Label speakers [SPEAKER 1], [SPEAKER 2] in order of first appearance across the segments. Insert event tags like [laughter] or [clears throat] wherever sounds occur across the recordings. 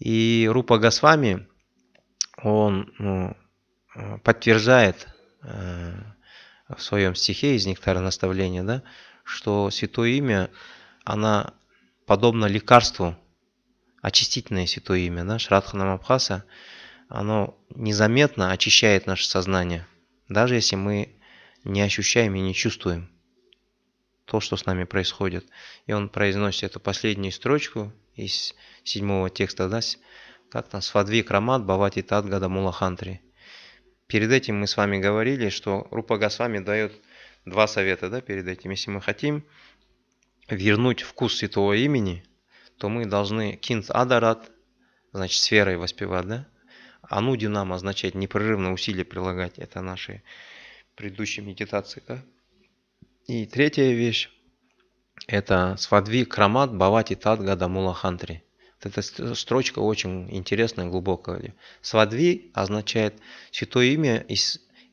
[SPEAKER 1] И Рупа Госвами, он ну, подтверждает э, в своем стихе из «Нектара наставления», да, что Святое Имя, она подобно лекарству, очистительное Святое Имя, да, Шрадхана Мабхаса, оно незаметно очищает наше сознание, даже если мы не ощущаем и не чувствуем то, что с нами происходит. И он произносит эту последнюю строчку из седьмого текста, да, как там, «Свадви крамат бавати тадгада мулахантри». Перед этим мы с вами говорили, что Рупа Госвами дает два совета да, перед этим. Если мы хотим вернуть вкус святого имени, то мы должны кинт адарат, значит, с верой воспевать, да? Ануди нам означает непрерывно усилия прилагать. Это наши предыдущие медитации, да? И третья вещь – это свадви крамат бавати тадгада мулахантри. Эта строчка очень интересная, глубокая. Свадви означает святое имя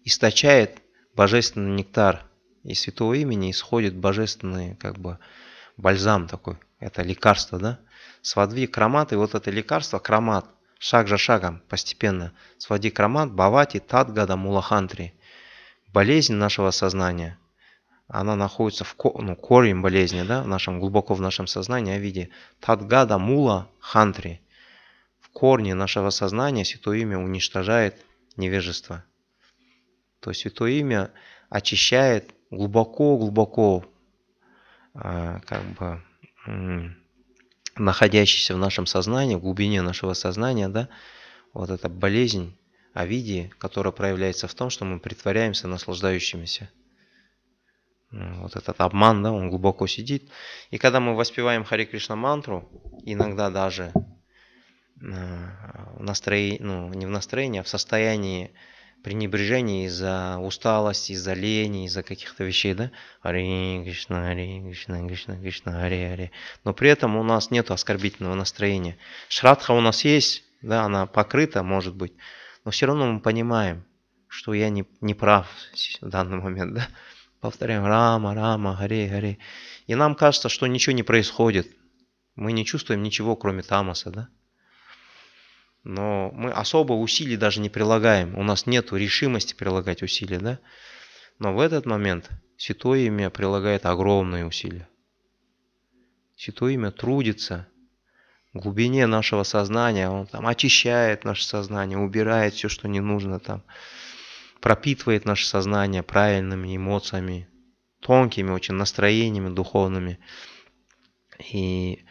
[SPEAKER 1] источает божественный нектар. Из святого имени исходит божественный как бы бальзам такой. Это лекарство, да? Свадви крамат, и вот это лекарство, крамат, шаг за шагом, постепенно. Свади крамат, бавати, тадгада, мулахантри. Болезнь нашего сознания – она находится в ну, корень болезни, да, в нашем, глубоко в нашем сознании, о виде Тадгада Мула Хантри. В корне нашего сознания Святое Имя уничтожает невежество. То есть Святое Имя очищает глубоко-глубоко, а, как бы, находящийся в нашем сознании, в глубине нашего сознания, да, вот эта болезнь о виде, которая проявляется в том, что мы притворяемся наслаждающимися. Вот этот обман, да, он глубоко сидит. И когда мы воспеваем Хари Кришна мантру, иногда даже э, в настроении, ну, не в настроении, а в состоянии пренебрежения из-за усталости, из-за лени, из-за каких-то вещей, да? Хари Кришна, Хари Кришна, Кришна, Кришна, Хари, Хари. Но при этом у нас нет оскорбительного настроения. Шрадха у нас есть, да, она покрыта, может быть, но все равно мы понимаем, что я не, не прав в данный момент, да? Повторяем Рама, Рама, Харе, Харе. И нам кажется, что ничего не происходит. Мы не чувствуем ничего, кроме тамаса, да? Но мы особо усилий даже не прилагаем. У нас нет решимости прилагать усилия, да? Но в этот момент Святое Имя прилагает огромные усилия. Святое Имя трудится в глубине нашего сознания. Он там очищает наше сознание, убирает все, что не нужно там пропитывает наше сознание правильными эмоциями, тонкими очень настроениями духовными. И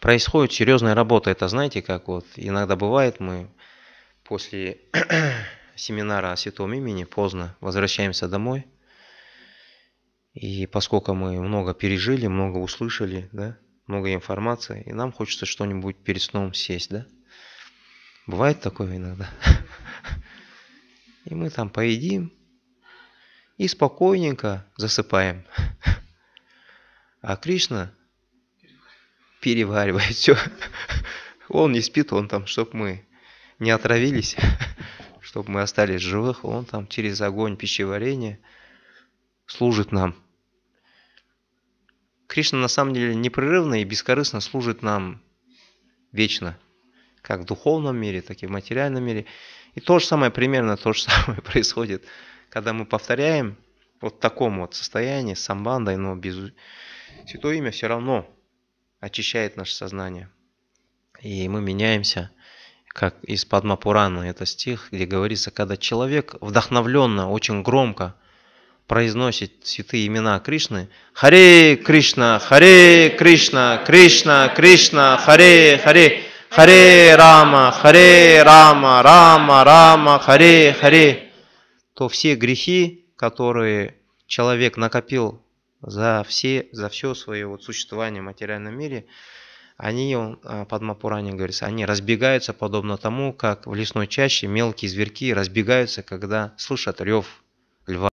[SPEAKER 1] происходит серьезная работа. Это знаете, как вот иногда бывает, мы после [clears throat] семинара о святом имени поздно возвращаемся домой. И поскольку мы много пережили, много услышали, да, много информации, и нам хочется что-нибудь перед сном сесть, да? Бывает такое иногда. [laughs] И мы там поедим и спокойненько засыпаем. [laughs] А Кришна переваривает все. [laughs] Он не спит, он там, чтобы мы не отравились, [laughs] чтобы мы остались живых, он там через огонь пищеварения служит нам. Кришна на самом деле непрерывно и бескорыстно служит нам вечно, как в духовном мире, так и в материальном мире. И то же самое, примерно то же [laughs] самое происходит, когда мы повторяем вот в таком вот состоянии, самбандой, но без... Святое имя все равно очищает наше сознание. И мы меняемся, как из Падмапурана, это стих, где говорится, когда человек вдохновленно, очень громко произносит святые имена Кришны, Харе Кришна, Харе Кришна, Кришна, Кришна, Харе, Харе, Харе Рама, Харе Рама, Рама, Рама, Харе, Харе, то все грехи, которые человек накопил за все, за все свое вот существование в материальном мире, они, а, под Мапуране говорится, они разбегаются подобно тому, как в лесной чаще мелкие зверьки разбегаются, когда слышат рев льва.